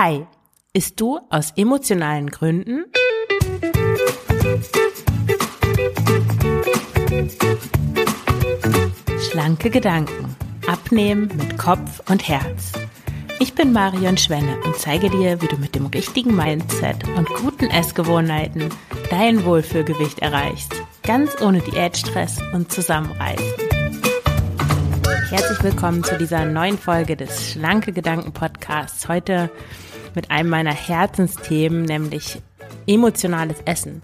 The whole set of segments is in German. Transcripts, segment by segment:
Hi, isst du aus emotionalen Gründen? Schlanke Gedanken. Abnehmen mit Kopf und Herz. Ich bin Marion Schwenne und zeige dir, wie du mit dem richtigen Mindset und guten Essgewohnheiten dein Wohlfühlgewicht erreichst. Ganz ohne Diätstress und Zusammenreißen. Herzlich willkommen zu dieser neuen Folge des Schlanke Gedanken Podcasts. Heute mit einem meiner Herzensthemen, nämlich emotionales Essen.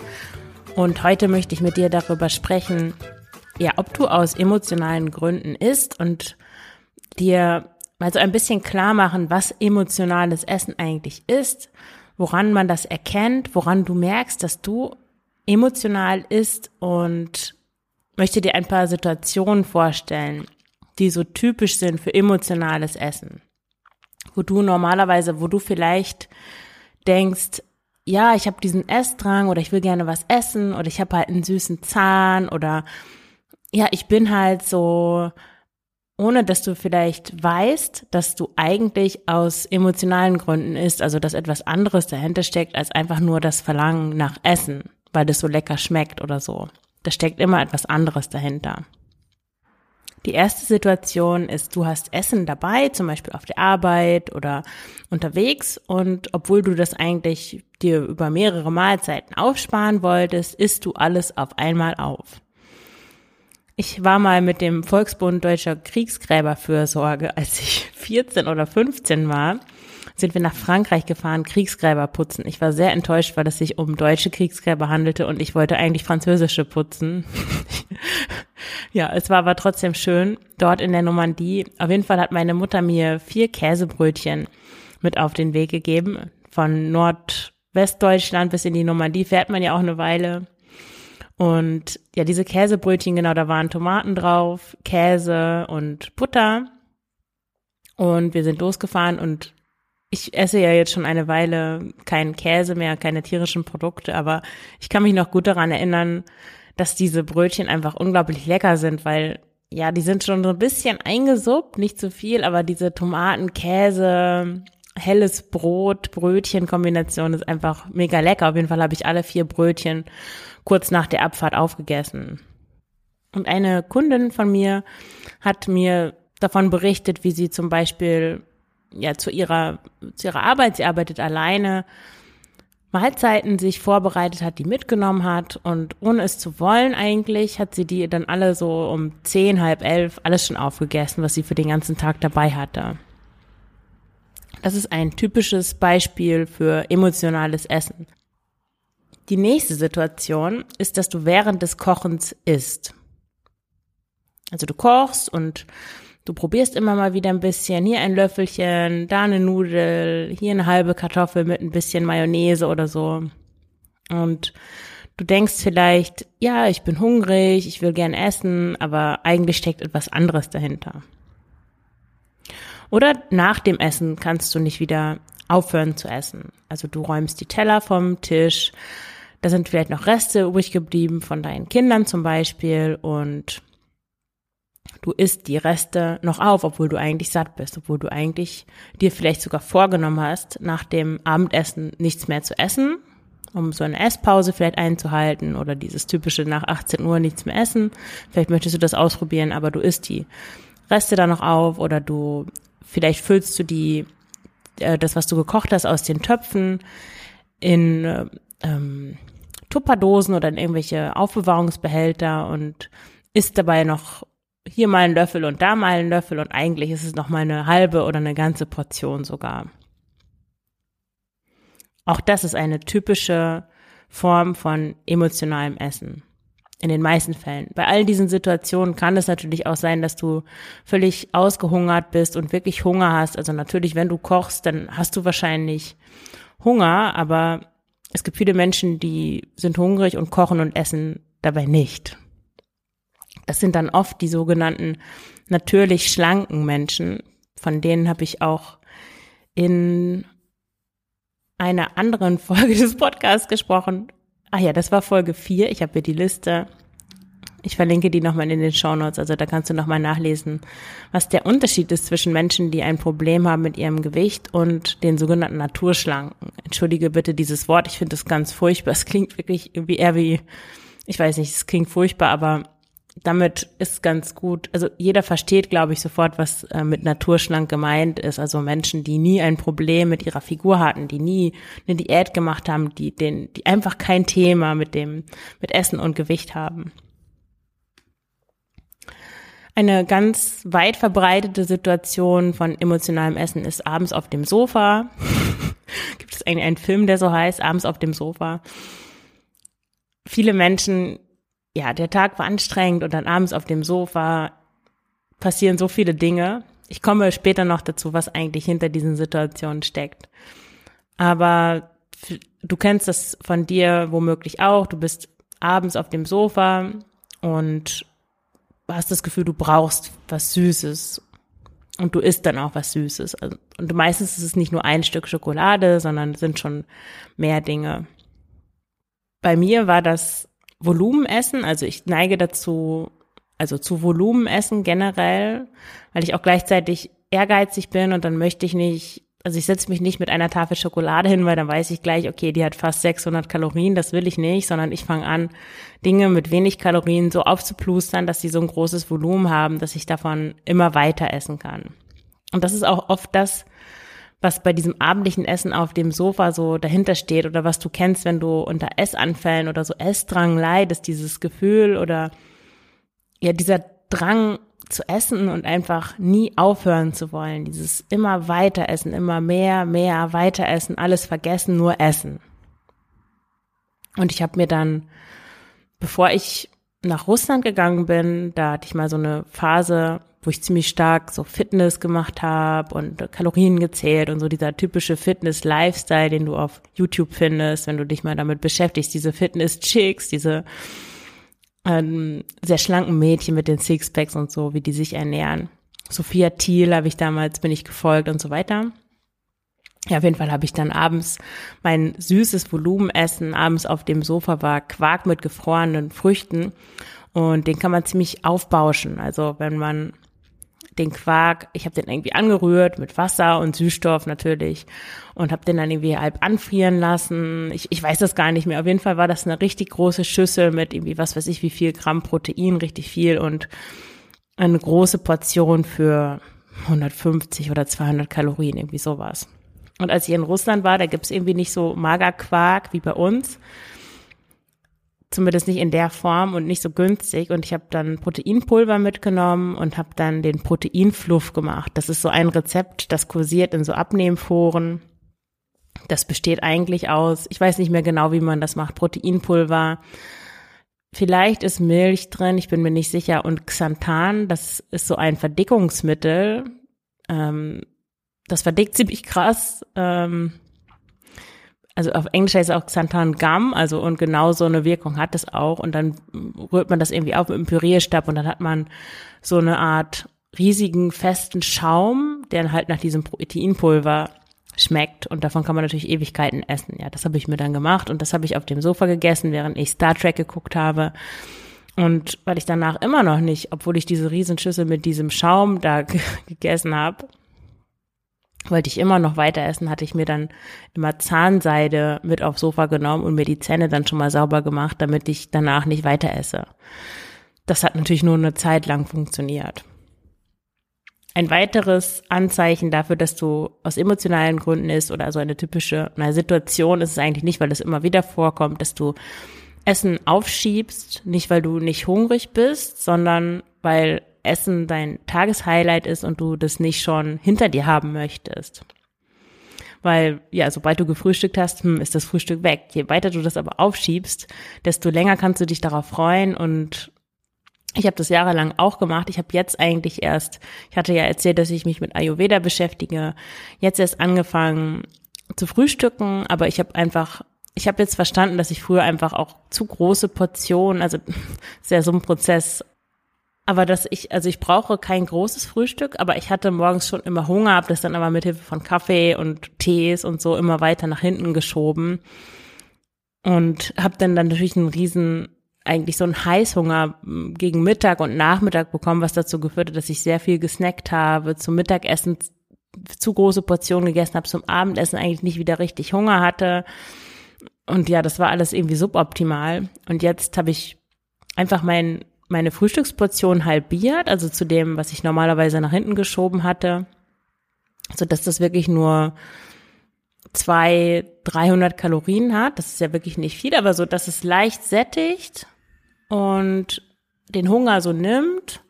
Und heute möchte ich mit dir darüber sprechen, ja, ob du aus emotionalen Gründen isst und dir mal so ein bisschen klar machen, was emotionales Essen eigentlich ist, woran man das erkennt, woran du merkst, dass du emotional isst und möchte dir ein paar Situationen vorstellen, die so typisch sind für emotionales Essen wo du normalerweise, wo du vielleicht denkst, ja, ich habe diesen Essdrang oder ich will gerne was essen oder ich habe halt einen süßen Zahn oder ja, ich bin halt so, ohne dass du vielleicht weißt, dass du eigentlich aus emotionalen Gründen isst, also dass etwas anderes dahinter steckt als einfach nur das Verlangen nach Essen, weil das so lecker schmeckt oder so. Da steckt immer etwas anderes dahinter. Die erste Situation ist, du hast Essen dabei, zum Beispiel auf der Arbeit oder unterwegs und obwohl du das eigentlich dir über mehrere Mahlzeiten aufsparen wolltest, isst du alles auf einmal auf. Ich war mal mit dem Volksbund Deutscher Kriegsgräberfürsorge, als ich 14 oder 15 war, sind wir nach Frankreich gefahren, Kriegsgräber putzen. Ich war sehr enttäuscht, weil es sich um deutsche Kriegsgräber handelte und ich wollte eigentlich französische putzen. ja, es war aber trotzdem schön dort in der Normandie. Auf jeden Fall hat meine Mutter mir vier Käsebrötchen mit auf den Weg gegeben. Von Nordwestdeutschland bis in die Normandie fährt man ja auch eine Weile. Und ja, diese Käsebrötchen, genau, da waren Tomaten drauf, Käse und Butter. Und wir sind losgefahren und ich esse ja jetzt schon eine Weile keinen Käse mehr, keine tierischen Produkte, aber ich kann mich noch gut daran erinnern, dass diese Brötchen einfach unglaublich lecker sind, weil ja, die sind schon so ein bisschen eingesuppt, nicht zu viel, aber diese Tomaten, Käse, helles Brot, Brötchen-Kombination ist einfach mega lecker. Auf jeden Fall habe ich alle vier Brötchen kurz nach der Abfahrt aufgegessen. Und eine Kundin von mir hat mir davon berichtet, wie sie zum Beispiel ja zu ihrer, zu ihrer Arbeit, sie arbeitet alleine, Mahlzeiten sich vorbereitet hat, die mitgenommen hat und ohne es zu wollen eigentlich, hat sie die dann alle so um zehn, halb elf alles schon aufgegessen, was sie für den ganzen Tag dabei hatte. Das ist ein typisches Beispiel für emotionales Essen. Die nächste Situation ist, dass du während des Kochens isst. Also du kochst und Du probierst immer mal wieder ein bisschen, hier ein Löffelchen, da eine Nudel, hier eine halbe Kartoffel mit ein bisschen Mayonnaise oder so. Und du denkst vielleicht, ja, ich bin hungrig, ich will gern essen, aber eigentlich steckt etwas anderes dahinter. Oder nach dem Essen kannst du nicht wieder aufhören zu essen. Also du räumst die Teller vom Tisch, da sind vielleicht noch Reste übrig geblieben von deinen Kindern zum Beispiel und du isst die Reste noch auf, obwohl du eigentlich satt bist, obwohl du eigentlich dir vielleicht sogar vorgenommen hast, nach dem Abendessen nichts mehr zu essen, um so eine Esspause vielleicht einzuhalten oder dieses typische nach 18 Uhr nichts mehr essen. Vielleicht möchtest du das ausprobieren, aber du isst die Reste da noch auf oder du vielleicht füllst du die äh, das, was du gekocht hast, aus den Töpfen in äh, ähm, Tupperdosen oder in irgendwelche Aufbewahrungsbehälter und isst dabei noch hier mal einen Löffel und da mal einen Löffel und eigentlich ist es noch mal eine halbe oder eine ganze Portion sogar. Auch das ist eine typische Form von emotionalem Essen. In den meisten Fällen. Bei all diesen Situationen kann es natürlich auch sein, dass du völlig ausgehungert bist und wirklich Hunger hast. Also natürlich, wenn du kochst, dann hast du wahrscheinlich Hunger, aber es gibt viele Menschen, die sind hungrig und kochen und essen dabei nicht. Das sind dann oft die sogenannten natürlich schlanken Menschen. Von denen habe ich auch in einer anderen Folge des Podcasts gesprochen. Ach ja, das war Folge 4. Ich habe hier die Liste Ich verlinke die nochmal in den Show Notes, also da kannst du nochmal nachlesen, was der Unterschied ist zwischen Menschen, die ein Problem haben mit ihrem Gewicht und den sogenannten Naturschlanken. Entschuldige bitte dieses Wort, ich finde das ganz furchtbar. Es klingt wirklich irgendwie eher wie, ich weiß nicht, es klingt furchtbar, aber damit ist ganz gut, also jeder versteht, glaube ich, sofort, was äh, mit naturschlank gemeint ist. Also Menschen, die nie ein Problem mit ihrer Figur hatten, die nie eine Diät gemacht haben, die, den, die einfach kein Thema mit dem, mit Essen und Gewicht haben. Eine ganz weit verbreitete Situation von emotionalem Essen ist abends auf dem Sofa. Gibt es eigentlich einen Film, der so heißt, abends auf dem Sofa? Viele Menschen ja, der Tag war anstrengend und dann abends auf dem Sofa passieren so viele Dinge. Ich komme später noch dazu, was eigentlich hinter diesen Situationen steckt. Aber du kennst das von dir womöglich auch. Du bist abends auf dem Sofa und hast das Gefühl, du brauchst was Süßes. Und du isst dann auch was Süßes. Also, und meistens ist es nicht nur ein Stück Schokolade, sondern es sind schon mehr Dinge. Bei mir war das Volumenessen. Also ich neige dazu, also zu Volumenessen generell, weil ich auch gleichzeitig ehrgeizig bin und dann möchte ich nicht, also ich setze mich nicht mit einer Tafel Schokolade hin, weil dann weiß ich gleich, okay, die hat fast 600 Kalorien, das will ich nicht, sondern ich fange an, Dinge mit wenig Kalorien so aufzuplustern, dass sie so ein großes Volumen haben, dass ich davon immer weiter essen kann. Und das ist auch oft das, was bei diesem abendlichen Essen auf dem Sofa so dahinter steht oder was du kennst, wenn du unter Essanfällen oder so Essdrang leidest, dieses Gefühl oder ja, dieser Drang zu essen und einfach nie aufhören zu wollen, dieses immer weiter essen, immer mehr, mehr, weiter essen, alles vergessen, nur essen. Und ich habe mir dann, bevor ich nach Russland gegangen bin, da hatte ich mal so eine Phase, wo ich ziemlich stark so Fitness gemacht habe und Kalorien gezählt und so dieser typische Fitness-Lifestyle, den du auf YouTube findest, wenn du dich mal damit beschäftigst, diese Fitness-Chicks, diese ähm, sehr schlanken Mädchen mit den Sixpacks und so, wie die sich ernähren. Sophia Thiel habe ich damals, bin ich gefolgt und so weiter. Ja, auf jeden Fall habe ich dann abends mein süßes Volumenessen. Abends auf dem Sofa war Quark mit gefrorenen Früchten und den kann man ziemlich aufbauschen. Also wenn man den Quark, ich habe den irgendwie angerührt mit Wasser und Süßstoff natürlich und habe den dann irgendwie halb anfrieren lassen. Ich, ich weiß das gar nicht mehr. Auf jeden Fall war das eine richtig große Schüssel mit irgendwie was weiß ich wie viel Gramm Protein, richtig viel und eine große Portion für 150 oder 200 Kalorien, irgendwie sowas. Und als ich in Russland war, da gibt's irgendwie nicht so Magerquark wie bei uns, zumindest nicht in der Form und nicht so günstig. Und ich habe dann Proteinpulver mitgenommen und habe dann den Proteinfluff gemacht. Das ist so ein Rezept, das kursiert in so Abnehmforen. Das besteht eigentlich aus, ich weiß nicht mehr genau, wie man das macht, Proteinpulver. Vielleicht ist Milch drin, ich bin mir nicht sicher. Und Xanthan, das ist so ein Verdickungsmittel. Ähm, das verdickt ziemlich krass. Ähm, also auf Englisch heißt es auch Xanthan Gum, also und genau so eine Wirkung hat es auch. Und dann rührt man das irgendwie auf mit einem Pürierstab und dann hat man so eine Art riesigen festen Schaum, der halt nach diesem Proteinpulver schmeckt und davon kann man natürlich Ewigkeiten essen. Ja, das habe ich mir dann gemacht und das habe ich auf dem Sofa gegessen, während ich Star Trek geguckt habe. Und weil ich danach immer noch nicht, obwohl ich diese Riesenschüssel mit diesem Schaum da gegessen habe, wollte ich immer noch weiter essen, hatte ich mir dann immer Zahnseide mit aufs Sofa genommen und mir die Zähne dann schon mal sauber gemacht, damit ich danach nicht weiter esse. Das hat natürlich nur eine Zeit lang funktioniert. Ein weiteres Anzeichen dafür, dass du aus emotionalen Gründen ist oder so eine typische eine Situation ist es eigentlich nicht, weil es immer wieder vorkommt, dass du Essen aufschiebst, nicht weil du nicht hungrig bist, sondern weil Essen dein Tageshighlight ist und du das nicht schon hinter dir haben möchtest. Weil, ja, sobald du gefrühstückt hast, hm, ist das Frühstück weg. Je weiter du das aber aufschiebst, desto länger kannst du dich darauf freuen und ich habe das jahrelang auch gemacht. Ich habe jetzt eigentlich erst, ich hatte ja erzählt, dass ich mich mit Ayurveda beschäftige, jetzt erst angefangen zu frühstücken, aber ich habe einfach ich habe jetzt verstanden, dass ich früher einfach auch zu große Portionen, also ist ja so ein Prozess, aber dass ich, also ich brauche kein großes Frühstück, aber ich hatte morgens schon immer Hunger, habe das dann aber mit Hilfe von Kaffee und Tees und so immer weiter nach hinten geschoben und habe dann dann natürlich einen riesen eigentlich so einen Heißhunger gegen Mittag und Nachmittag bekommen, was dazu geführt hat, dass ich sehr viel gesnackt habe, zum Mittagessen zu große Portionen gegessen habe, zum Abendessen eigentlich nicht wieder richtig Hunger hatte. Und ja, das war alles irgendwie suboptimal. Und jetzt habe ich einfach mein, meine Frühstücksportion halbiert, also zu dem, was ich normalerweise nach hinten geschoben hatte, so dass das wirklich nur zwei, 300 Kalorien hat. Das ist ja wirklich nicht viel, aber so, dass es leicht sättigt und den Hunger so nimmt,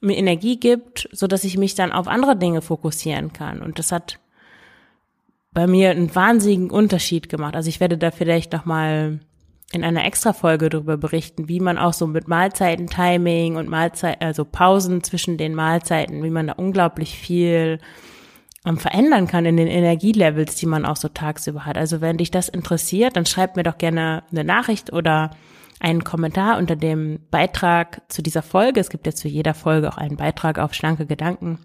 mir Energie gibt, so dass ich mich dann auf andere Dinge fokussieren kann. Und das hat bei mir einen wahnsinnigen Unterschied gemacht. Also ich werde da vielleicht noch mal in einer extra Folge darüber berichten, wie man auch so mit Mahlzeiten Timing und Mahlzeit also Pausen zwischen den Mahlzeiten, wie man da unglaublich viel ähm, verändern kann in den Energielevels, die man auch so tagsüber hat. Also wenn dich das interessiert, dann schreib mir doch gerne eine Nachricht oder einen Kommentar unter dem Beitrag zu dieser Folge. Es gibt ja zu jeder Folge auch einen Beitrag auf schlanke Gedanken.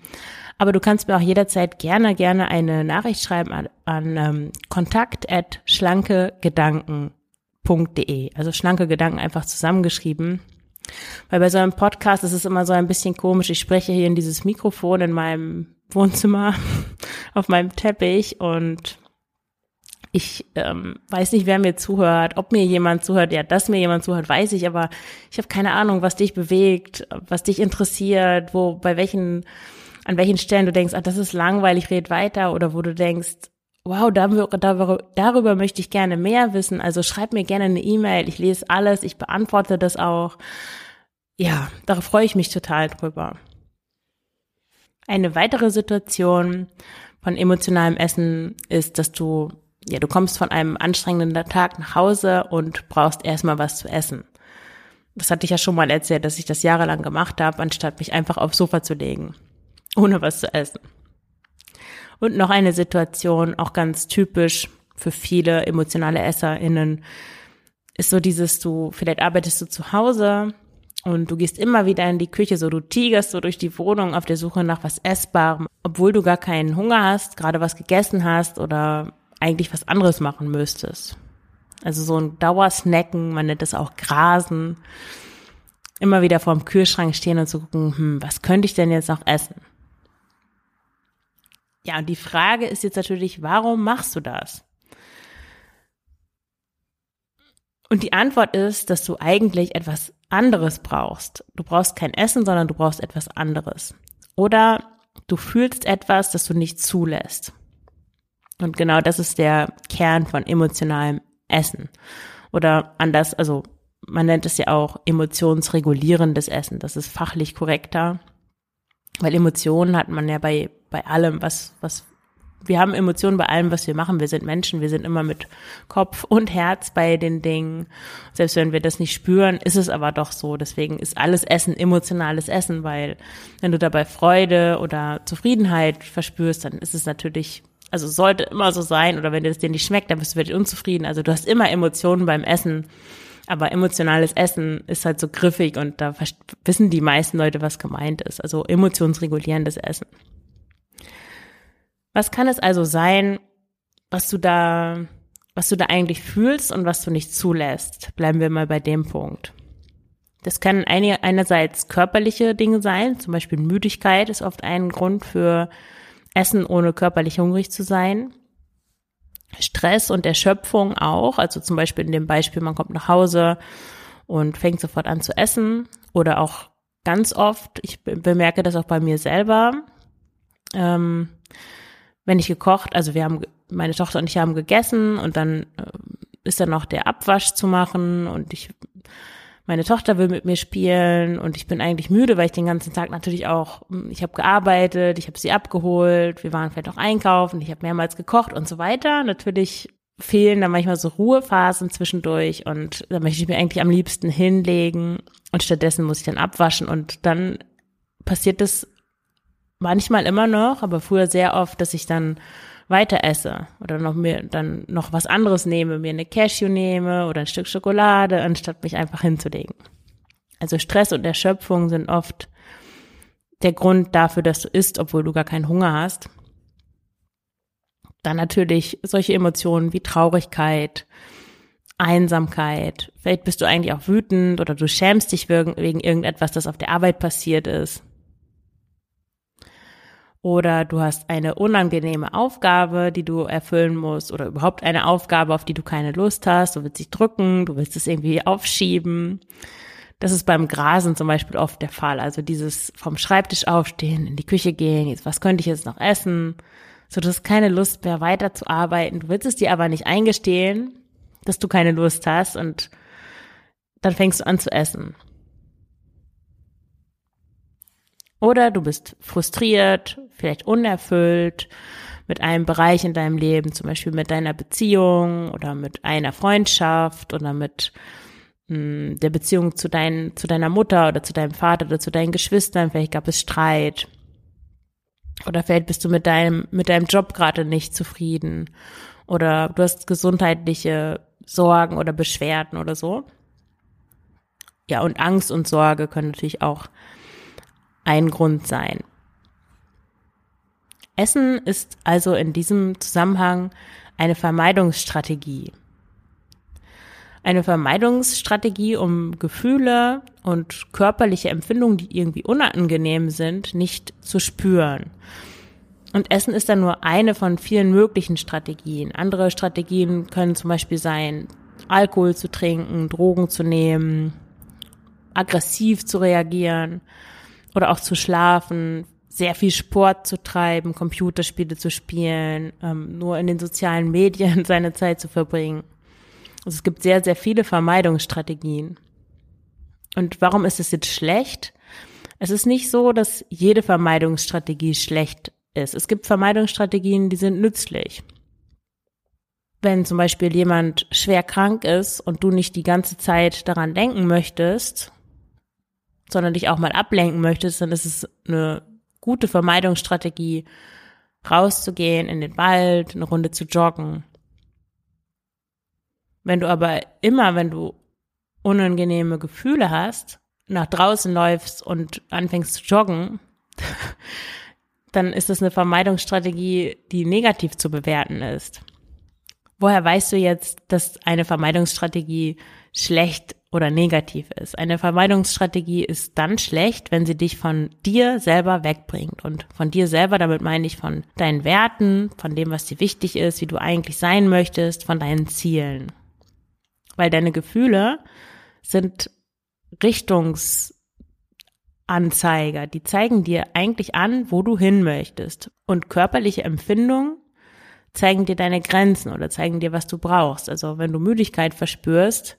Aber du kannst mir auch jederzeit gerne, gerne eine Nachricht schreiben an, an ähm, kontakt at schlankegedanken.de. Also schlanke Gedanken einfach zusammengeschrieben. Weil bei so einem Podcast ist es immer so ein bisschen komisch. Ich spreche hier in dieses Mikrofon in meinem Wohnzimmer auf meinem Teppich und ich ähm, weiß nicht, wer mir zuhört, ob mir jemand zuhört. Ja, dass mir jemand zuhört, weiß ich, aber ich habe keine Ahnung, was dich bewegt, was dich interessiert, wo, bei welchen, an welchen Stellen du denkst, ah, das ist langweilig, red weiter, oder wo du denkst, wow, darüber, darüber, möchte ich gerne mehr wissen. Also schreib mir gerne eine E-Mail, ich lese alles, ich beantworte das auch. Ja, darauf freue ich mich total drüber. Eine weitere Situation von emotionalem Essen ist, dass du ja, du kommst von einem anstrengenden Tag nach Hause und brauchst erstmal was zu essen. Das hatte ich ja schon mal erzählt, dass ich das jahrelang gemacht habe, anstatt mich einfach aufs Sofa zu legen, ohne was zu essen. Und noch eine Situation, auch ganz typisch für viele emotionale EsserInnen, ist so dieses, du, vielleicht arbeitest du zu Hause und du gehst immer wieder in die Küche, so du tigerst so durch die Wohnung auf der Suche nach was Essbarem, obwohl du gar keinen Hunger hast, gerade was gegessen hast oder eigentlich was anderes machen müsstest. Also so ein Dauersnacken, man nennt es auch Grasen. Immer wieder vor dem Kühlschrank stehen und zu gucken, hm, was könnte ich denn jetzt noch essen? Ja, und die Frage ist jetzt natürlich, warum machst du das? Und die Antwort ist, dass du eigentlich etwas anderes brauchst. Du brauchst kein Essen, sondern du brauchst etwas anderes. Oder du fühlst etwas, das du nicht zulässt. Und genau das ist der Kern von emotionalem Essen. Oder anders, also man nennt es ja auch emotionsregulierendes Essen. Das ist fachlich korrekter. Weil Emotionen hat man ja bei, bei allem, was, was, wir haben Emotionen bei allem, was wir machen. Wir sind Menschen, wir sind immer mit Kopf und Herz bei den Dingen. Selbst wenn wir das nicht spüren, ist es aber doch so. Deswegen ist alles Essen emotionales Essen, weil wenn du dabei Freude oder Zufriedenheit verspürst, dann ist es natürlich also sollte immer so sein, oder wenn dir das dir nicht schmeckt, dann bist du wirklich unzufrieden. Also du hast immer Emotionen beim Essen, aber emotionales Essen ist halt so griffig und da wissen die meisten Leute, was gemeint ist. Also emotionsregulierendes Essen. Was kann es also sein, was du da, was du da eigentlich fühlst und was du nicht zulässt? Bleiben wir mal bei dem Punkt. Das kann eine, einerseits körperliche Dinge sein, zum Beispiel Müdigkeit ist oft ein Grund für Essen ohne körperlich hungrig zu sein. Stress und Erschöpfung auch, also zum Beispiel in dem Beispiel, man kommt nach Hause und fängt sofort an zu essen oder auch ganz oft, ich bemerke das auch bei mir selber, ähm, wenn ich gekocht, also wir haben, meine Tochter und ich haben gegessen und dann äh, ist dann noch der Abwasch zu machen und ich meine Tochter will mit mir spielen und ich bin eigentlich müde, weil ich den ganzen Tag natürlich auch, hm, ich habe gearbeitet, ich habe sie abgeholt, wir waren vielleicht auch einkaufen, ich habe mehrmals gekocht und so weiter. Natürlich fehlen da manchmal so Ruhephasen zwischendurch und da möchte ich mir eigentlich am liebsten hinlegen und stattdessen muss ich dann abwaschen und dann passiert das manchmal immer noch, aber früher sehr oft, dass ich dann weiter esse oder noch mir dann noch was anderes nehme, mir eine Cashew nehme oder ein Stück Schokolade, anstatt mich einfach hinzulegen. Also Stress und Erschöpfung sind oft der Grund dafür, dass du isst, obwohl du gar keinen Hunger hast. Dann natürlich solche Emotionen wie Traurigkeit, Einsamkeit. Vielleicht bist du eigentlich auch wütend oder du schämst dich wegen, wegen irgendetwas, das auf der Arbeit passiert ist. Oder du hast eine unangenehme Aufgabe, die du erfüllen musst oder überhaupt eine Aufgabe, auf die du keine Lust hast. Du willst dich drücken, du willst es irgendwie aufschieben. Das ist beim Grasen zum Beispiel oft der Fall. Also dieses vom Schreibtisch aufstehen, in die Küche gehen, jetzt, was könnte ich jetzt noch essen? So, du hast keine Lust mehr weiterzuarbeiten. Du willst es dir aber nicht eingestehen, dass du keine Lust hast und dann fängst du an zu essen. Oder du bist frustriert, vielleicht unerfüllt mit einem Bereich in deinem Leben, zum Beispiel mit deiner Beziehung oder mit einer Freundschaft oder mit mh, hm, der Beziehung zu, dein, zu deiner Mutter oder zu deinem Vater oder zu deinen Geschwistern. Vielleicht gab es Streit. Oder vielleicht bist du mit deinem, mit deinem Job gerade nicht zufrieden. Oder du hast gesundheitliche Sorgen oder Beschwerden oder so. Ja, und Angst und Sorge können natürlich auch ein Grund sein. Essen ist also in diesem Zusammenhang eine Vermeidungsstrategie. Eine Vermeidungsstrategie, um Gefühle und körperliche Empfindungen, die irgendwie unangenehm sind, nicht zu spüren. Und Essen ist dann nur eine von vielen möglichen Strategien. Andere Strategien können zum Beispiel sein, Alkohol zu trinken, Drogen zu nehmen, aggressiv zu reagieren oder auch zu schlafen, sehr viel Sport zu treiben, Computerspiele zu spielen, ähm, nur in den sozialen Medien seine Zeit zu verbringen. Also es gibt sehr, sehr viele Vermeidungsstrategien. Und warum ist es jetzt schlecht? Es ist nicht so, dass jede Vermeidungsstrategie schlecht ist. Es gibt Vermeidungsstrategien, die sind nützlich. Wenn zum Beispiel jemand schwer krank ist und du nicht die ganze Zeit daran denken möchtest, sondern dich auch mal ablenken möchtest, dann ist es eine gute Vermeidungsstrategie, rauszugehen in den Wald, eine Runde zu joggen. Wenn du aber immer, wenn du unangenehme Gefühle hast, nach draußen läufst und anfängst zu joggen, dann ist das eine Vermeidungsstrategie, die negativ zu bewerten ist. Woher weißt du jetzt, dass eine Vermeidungsstrategie schlecht oder negativ ist. Eine Vermeidungsstrategie ist dann schlecht, wenn sie dich von dir selber wegbringt. Und von dir selber, damit meine ich von deinen Werten, von dem, was dir wichtig ist, wie du eigentlich sein möchtest, von deinen Zielen. Weil deine Gefühle sind Richtungsanzeiger. Die zeigen dir eigentlich an, wo du hin möchtest. Und körperliche Empfindungen zeigen dir deine Grenzen oder zeigen dir, was du brauchst. Also wenn du Müdigkeit verspürst,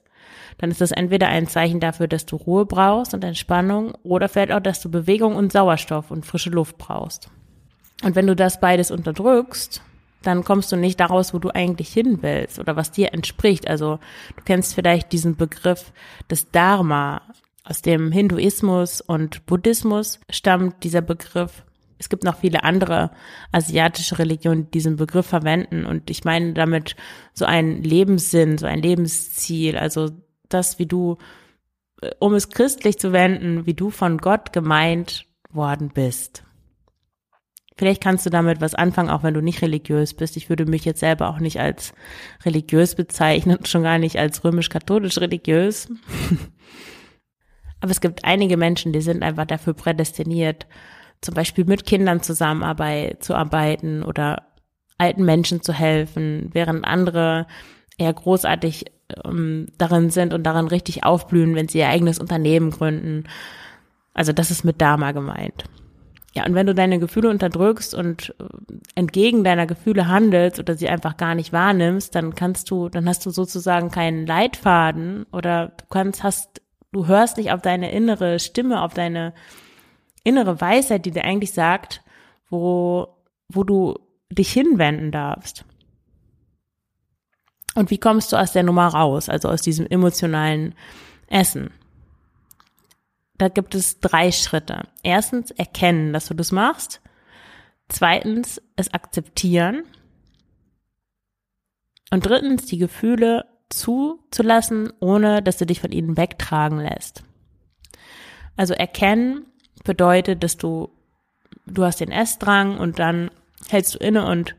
dann ist das entweder ein Zeichen dafür, dass du Ruhe brauchst und Entspannung oder vielleicht auch, dass du Bewegung und Sauerstoff und frische Luft brauchst. Und wenn du das beides unterdrückst, dann kommst du nicht daraus, wo du eigentlich hin willst oder was dir entspricht. Also du kennst vielleicht diesen Begriff des Dharma. Aus dem Hinduismus und Buddhismus stammt dieser Begriff. Es gibt noch viele andere asiatische Religionen, die diesen Begriff verwenden. Und ich meine damit so einen Lebenssinn, so ein Lebensziel, also das, wie du, äh, um es christlich zu wenden, wie du von Gott gemeint worden bist. Vielleicht kannst du damit was anfangen, auch wenn du nicht religiös bist. Ich würde mich jetzt selber auch nicht als religiös bezeichnen, schon gar nicht als römisch-katholisch religiös. Aber es gibt einige Menschen, die sind einfach dafür prädestiniert, zum Beispiel mit Kindern zusammenarbeit, zu arbeiten oder alten Menschen zu helfen, während andere eher großartig ähm, darin sind und daran richtig aufblühen, wenn sie ihr eigenes Unternehmen gründen. Also das ist mit Dharma gemeint. Ja, und wenn du deine Gefühle unterdrückst und äh, entgegen deiner Gefühle handelst oder sie einfach gar nicht wahrnimmst, dann kannst du, dann hast du sozusagen keinen Leitfaden oder du kannst, hast, du hörst nicht auf deine innere Stimme, auf deine innere Weisheit, die dir eigentlich sagt, wo, wo du dich hinwenden darfst. Und wie kommst du aus der Nummer raus, also aus diesem emotionalen Essen? Da gibt es drei Schritte. Erstens erkennen, dass du das machst. Zweitens es akzeptieren. Und drittens die Gefühle zuzulassen, ohne dass du dich von ihnen wegtragen lässt. Also erkennen bedeutet, dass du, du hast den Essdrang und dann hältst du inne und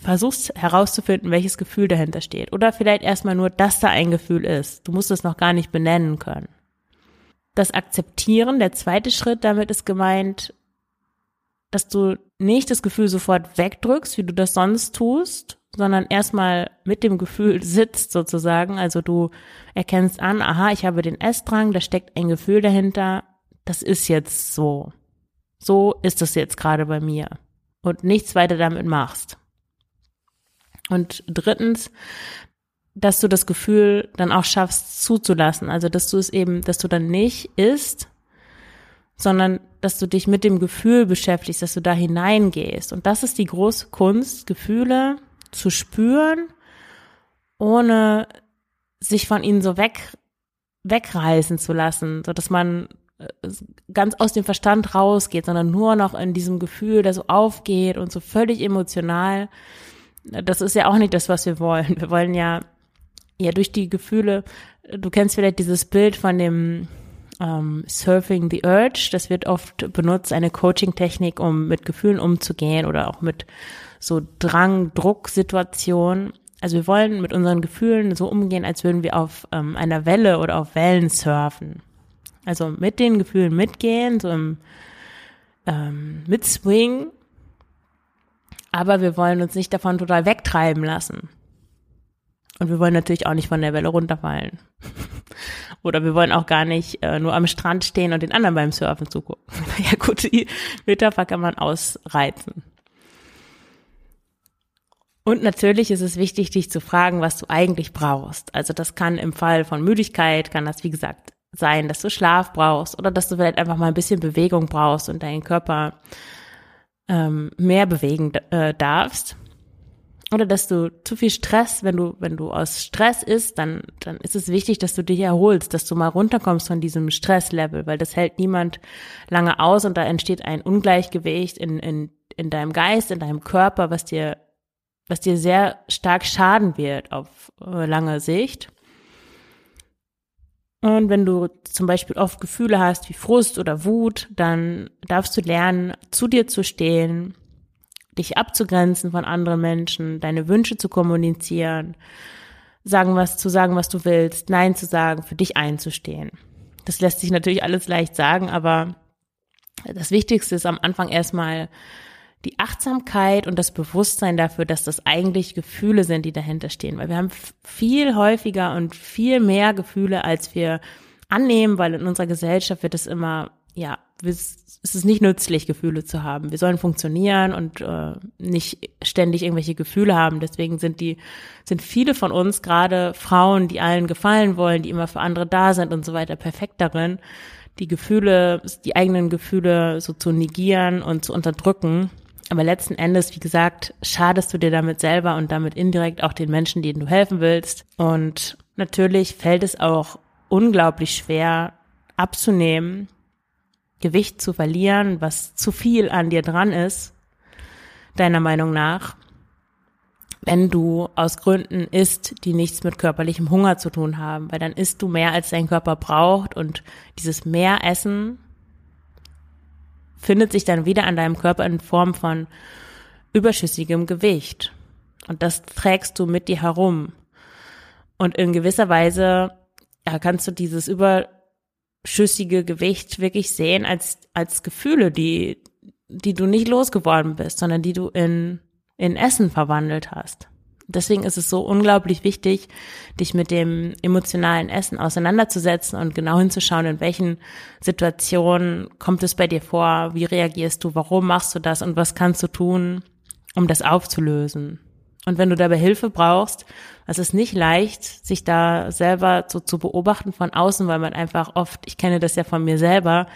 versuchst herauszufinden, welches Gefühl dahinter steht. Oder vielleicht erstmal nur, dass da ein Gefühl ist. Du musst es noch gar nicht benennen können. Das Akzeptieren, der zweite Schritt, damit ist gemeint, dass du nicht das Gefühl sofort wegdrückst, wie du das sonst tust, sondern erstmal mit dem Gefühl sitzt sozusagen. Also du erkennst an, aha, ich habe den Essdrang, da steckt ein Gefühl dahinter, das ist jetzt so. So ist es jetzt gerade bei mir. Und nichts weiter damit machst. Und drittens, dass du das Gefühl dann auch schaffst zuzulassen. Also, dass du es eben, dass du dann nicht isst, sondern dass du dich mit dem Gefühl beschäftigst, dass du da hineingehst. Und das ist die große Kunst, Gefühle zu spüren, ohne sich von ihnen so weg, wegreißen zu lassen, so dass man äh, ganz aus dem Verstand rausgeht, sondern nur noch in diesem Gefühl, der so aufgeht und so völlig emotional. Das ist ja auch nicht das, was wir wollen. Wir wollen ja, ja durch die Gefühle, du kennst vielleicht dieses Bild von dem ähm, Surfing the Urge. Das wird oft benutzt, eine Coaching-Technik, um mit Gefühlen umzugehen oder auch mit so Drang, Drucksituationen. Also wir wollen mit unseren Gefühlen so umgehen, als würden wir auf ähm, einer Welle oder auf Wellen surfen. Also mit den Gefühlen mitgehen, so im ähm, mit Swing. Aber wir wollen uns nicht davon total wegtreiben lassen. Und wir wollen natürlich auch nicht von der Welle runterfallen. Oder wir wollen auch gar nicht äh, nur am Strand stehen und den anderen beim Surfen zugucken. ja gut, die Metapher kann man ausreizen. Und natürlich ist es wichtig, dich zu fragen, was du eigentlich brauchst. Also das kann im Fall von Müdigkeit, kann das wie gesagt sein, dass du Schlaf brauchst oder dass du vielleicht einfach mal ein bisschen Bewegung brauchst und deinen Körper ähm, mehr bewegen äh, darfst oder dass du zu viel Stress, wenn du, wenn du aus Stress isst, dann, dann ist es wichtig, dass du dich erholst, dass du mal runterkommst von diesem Stresslevel, weil das hält niemand lange aus und da entsteht ein Ungleichgewicht in, in, in deinem Geist, in deinem Körper, was dir, was dir sehr stark schaden wird auf äh, lange Sicht. Und wenn du zum Beispiel oft Gefühle hast wie Frust oder Wut, dann darfst du lernen, zu dir zu stehen, dich abzugrenzen von anderen Menschen, deine Wünsche zu kommunizieren, sagen was zu sagen, was du willst, nein zu sagen, für dich einzustehen. Das lässt sich natürlich alles leicht sagen, aber das Wichtigste ist am Anfang erstmal die Achtsamkeit und das Bewusstsein dafür, dass das eigentlich Gefühle sind, die dahinter stehen, weil wir haben viel häufiger und viel mehr Gefühle, als wir annehmen, weil in unserer Gesellschaft wird es immer ja, es ist nicht nützlich, Gefühle zu haben. Wir sollen funktionieren und äh, nicht ständig irgendwelche Gefühle haben. Deswegen sind die, sind viele von uns, gerade Frauen, die allen gefallen wollen, die immer für andere da sind und so weiter, perfekt darin, die Gefühle, die eigenen Gefühle so zu negieren und zu unterdrücken. Aber letzten Endes, wie gesagt, schadest du dir damit selber und damit indirekt auch den Menschen, denen du helfen willst. Und natürlich fällt es auch unglaublich schwer abzunehmen, Gewicht zu verlieren, was zu viel an dir dran ist, deiner Meinung nach, wenn du aus Gründen isst, die nichts mit körperlichem Hunger zu tun haben, weil dann isst du mehr, als dein Körper braucht und dieses Mehressen findet sich dann wieder an deinem Körper in Form von überschüssigem Gewicht. Und das trägst du mit dir herum. Und in gewisser Weise ja, kannst du dieses über schüssige Gewicht wirklich sehen als, als Gefühle, die, die du nicht losgeworden bist, sondern die du in, in Essen verwandelt hast. Deswegen ist es so unglaublich wichtig, dich mit dem emotionalen Essen auseinanderzusetzen und genau hinzuschauen, in welchen Situationen kommt es bei dir vor, wie reagierst du, warum machst du das und was kannst du tun, um das aufzulösen. Und wenn du dabei Hilfe brauchst, es ist nicht leicht, sich da selber so zu beobachten von außen, weil man einfach oft, ich kenne das ja von mir selber,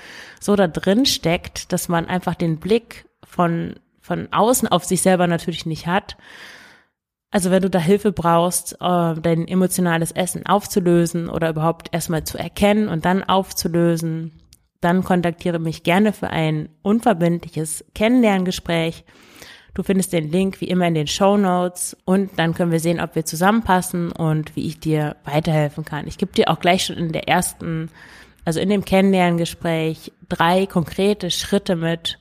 so da drin steckt, dass man einfach den Blick von, von außen auf sich selber natürlich nicht hat. Also wenn du da Hilfe brauchst, äh, dein emotionales Essen aufzulösen oder überhaupt erstmal zu erkennen und dann aufzulösen, dann kontaktiere mich gerne für ein unverbindliches Kennenlerngespräch. Du findest den Link wie immer in den Show Notes und dann können wir sehen, ob wir zusammenpassen und wie ich dir weiterhelfen kann. Ich gebe dir auch gleich schon in der ersten, also in dem Kennenlerngespräch drei konkrete Schritte mit,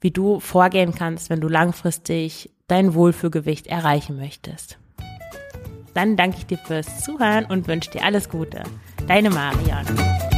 wie du vorgehen kannst, wenn du langfristig dein Wohlfühlgewicht erreichen möchtest. Dann danke ich dir fürs Zuhören und wünsche dir alles Gute. Deine Marion.